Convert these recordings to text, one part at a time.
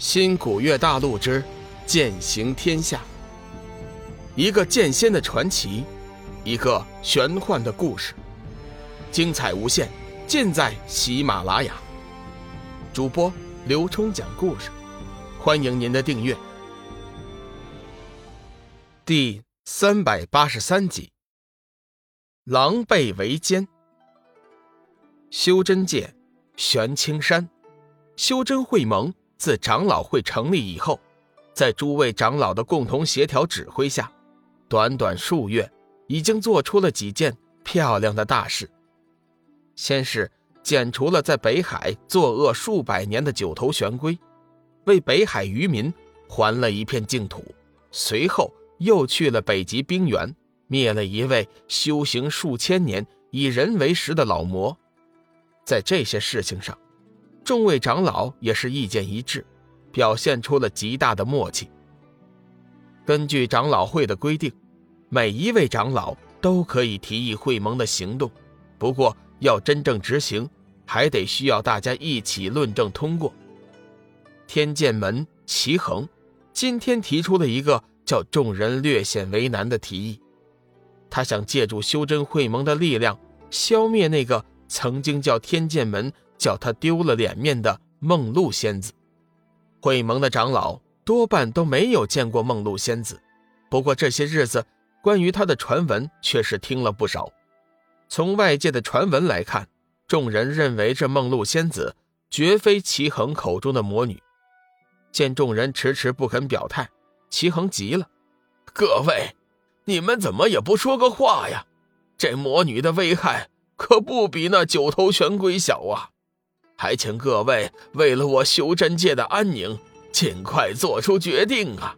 新古月大陆之剑行天下，一个剑仙的传奇，一个玄幻的故事，精彩无限，尽在喜马拉雅。主播刘冲讲故事，欢迎您的订阅。第三百八十三集，狼狈为奸。修真界，玄青山，修真会盟。自长老会成立以后，在诸位长老的共同协调指挥下，短短数月，已经做出了几件漂亮的大事。先是剪除了在北海作恶数百年的九头玄龟，为北海渔民还了一片净土；随后又去了北极冰原，灭了一位修行数千年、以人为食的老魔。在这些事情上，众位长老也是意见一致，表现出了极大的默契。根据长老会的规定，每一位长老都可以提议会盟的行动，不过要真正执行，还得需要大家一起论证通过。天剑门齐恒今天提出了一个叫众人略显为难的提议，他想借助修真会盟的力量，消灭那个曾经叫天剑门。叫他丢了脸面的梦露仙子，会盟的长老多半都没有见过梦露仙子，不过这些日子关于她的传闻却是听了不少。从外界的传闻来看，众人认为这梦露仙子绝非齐恒口中的魔女。见众人迟迟不肯表态，齐恒急了：“各位，你们怎么也不说个话呀？这魔女的危害可不比那九头玄龟小啊！”还请各位为了我修真界的安宁，尽快做出决定啊！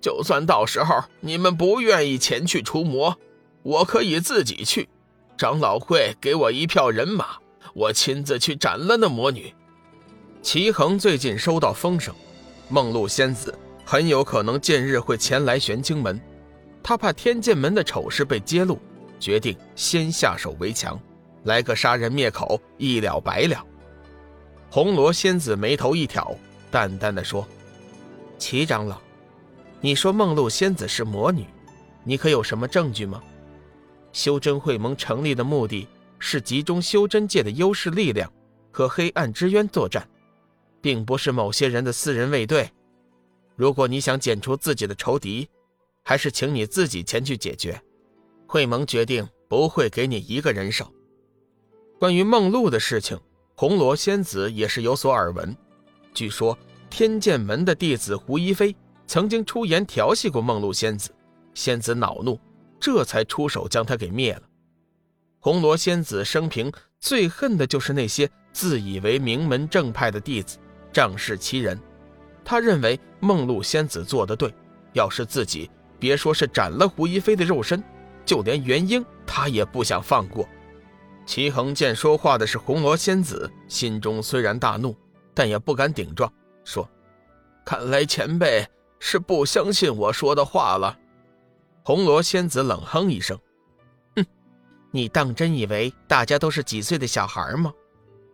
就算到时候你们不愿意前去除魔，我可以自己去。长老会给我一票人马，我亲自去斩了那魔女。齐衡最近收到风声，梦露仙子很有可能近日会前来玄清门，他怕天剑门的丑事被揭露，决定先下手为强，来个杀人灭口，一了百了。红罗仙子眉头一挑，淡淡的说：“齐长老，你说梦露仙子是魔女，你可有什么证据吗？修真会盟成立的目的是集中修真界的优势力量和黑暗之渊作战，并不是某些人的私人卫队。如果你想剪除自己的仇敌，还是请你自己前去解决。会盟决定不会给你一个人手。关于梦露的事情。”红罗仙子也是有所耳闻，据说天剑门的弟子胡一飞曾经出言调戏过梦露仙子，仙子恼怒，这才出手将他给灭了。红罗仙子生平最恨的就是那些自以为名门正派的弟子，仗势欺人。他认为梦露仙子做的对，要是自己别说是斩了胡一飞的肉身，就连元婴他也不想放过。齐衡见说话的是红罗仙子，心中虽然大怒，但也不敢顶撞，说：“看来前辈是不相信我说的话了。”红罗仙子冷哼一声：“哼，你当真以为大家都是几岁的小孩吗？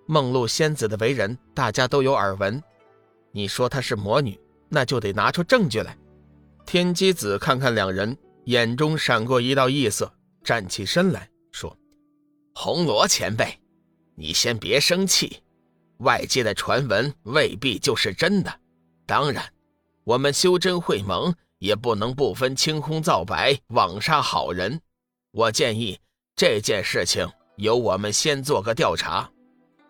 梦露仙子的为人，大家都有耳闻。你说她是魔女，那就得拿出证据来。”天机子看看两人，眼中闪过一道异色，站起身来说。红罗前辈，你先别生气，外界的传闻未必就是真的。当然，我们修真会盟也不能不分青红皂白枉杀好人。我建议这件事情由我们先做个调查，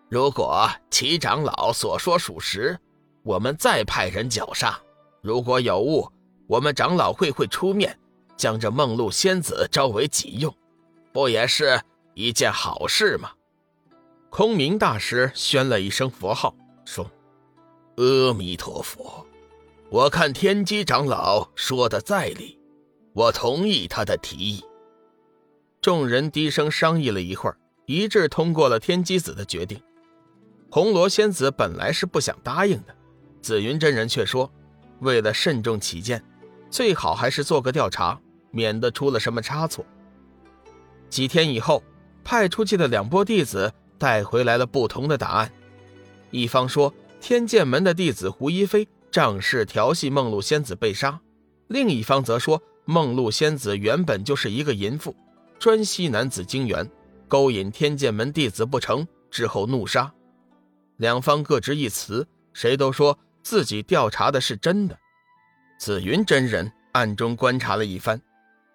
如果齐长老所说属实，我们再派人绞杀；如果有误，我们长老会会出面将这梦露仙子招为己用，不也是？一件好事嘛！空明大师宣了一声佛号，说：“阿弥陀佛，我看天机长老说的在理，我同意他的提议。”众人低声商议了一会儿，一致通过了天机子的决定。红罗仙子本来是不想答应的，紫云真人却说：“为了慎重起见，最好还是做个调查，免得出了什么差错。”几天以后。派出去的两波弟子带回来了不同的答案。一方说天剑门的弟子胡一飞仗势调戏梦露仙子被杀；另一方则说梦露仙子原本就是一个淫妇，专吸男子精元，勾引天剑门弟子不成，之后怒杀。两方各执一词，谁都说自己调查的是真的。紫云真人暗中观察了一番，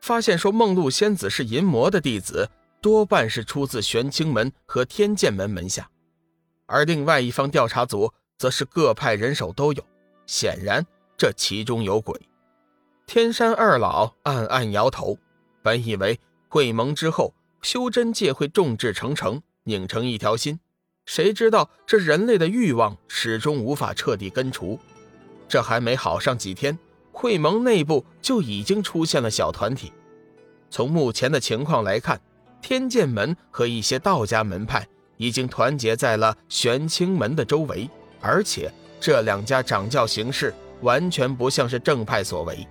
发现说梦露仙子是淫魔的弟子，多半是出自玄清门和天剑门门下，而另外一方调查组则是各派人手都有。显然，这其中有鬼。天山二老暗暗摇头，本以为会盟之后，修真界会众志成城，拧成一条心，谁知道这人类的欲望始终无法彻底根除。这还没好上几天，会盟内部就已经出现了小团体。从目前的情况来看，天剑门和一些道家门派已经团结在了玄清门的周围，而且。这两家掌教行事完全不像是正派所为。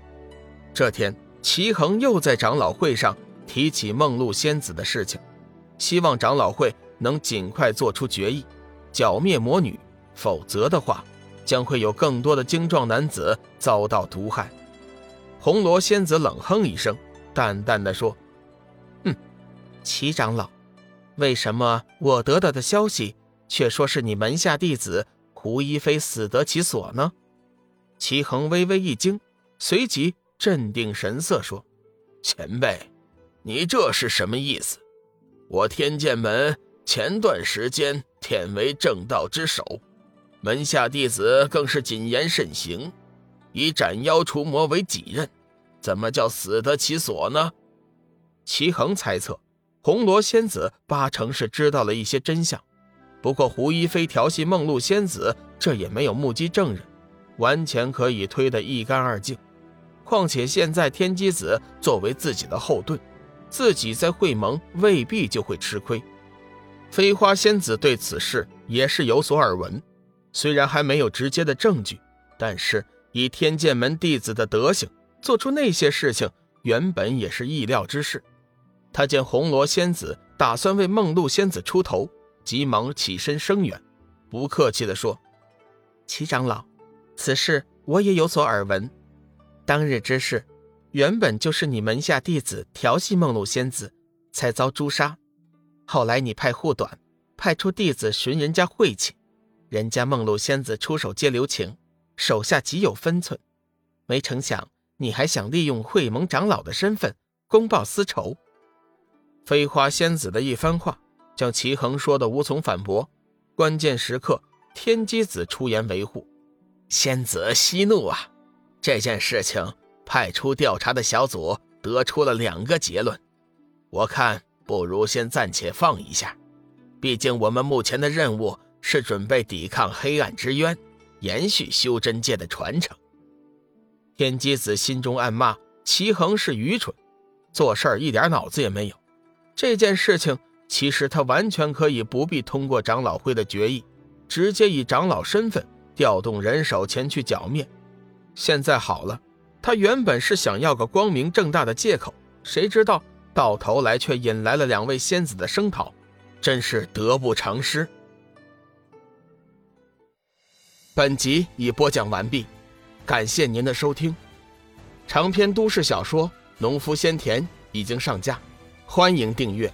这天，齐恒又在长老会上提起梦露仙子的事情，希望长老会能尽快做出决议，剿灭魔女，否则的话，将会有更多的精壮男子遭到毒害。红罗仙子冷哼一声，淡淡的说：“，齐长老，为什么我得到的消息却说是你门下弟子？”胡一飞死得其所呢？齐恒微微一惊，随即镇定神色说：“前辈，你这是什么意思？我天剑门前段时间忝为正道之首，门下弟子更是谨言慎行，以斩妖除魔为己任，怎么叫死得其所呢？”齐恒猜测，红罗仙子八成是知道了一些真相。不过胡一飞调戏梦露仙子，这也没有目击证人，完全可以推得一干二净。况且现在天机子作为自己的后盾，自己在会盟未必就会吃亏。飞花仙子对此事也是有所耳闻，虽然还没有直接的证据，但是以天剑门弟子的德行，做出那些事情原本也是意料之事。他见红罗仙子打算为梦露仙子出头。急忙起身声援，不客气地说：“齐长老，此事我也有所耳闻。当日之事，原本就是你门下弟子调戏梦露仙子，才遭诛杀。后来你派护短，派出弟子寻人家晦气，人家梦露仙子出手皆留情，手下极有分寸。没成想，你还想利用会盟长老的身份公报私仇。”飞花仙子的一番话。将齐恒说的无从反驳，关键时刻天机子出言维护。仙子息怒啊！这件事情派出调查的小组得出了两个结论，我看不如先暂且放一下。毕竟我们目前的任务是准备抵抗黑暗之渊，延续修真界的传承。天机子心中暗骂齐恒是愚蠢，做事儿一点脑子也没有。这件事情。其实他完全可以不必通过长老会的决议，直接以长老身份调动人手前去剿灭。现在好了，他原本是想要个光明正大的借口，谁知道到头来却引来了两位仙子的声讨，真是得不偿失。本集已播讲完毕，感谢您的收听。长篇都市小说《农夫先田》已经上架，欢迎订阅。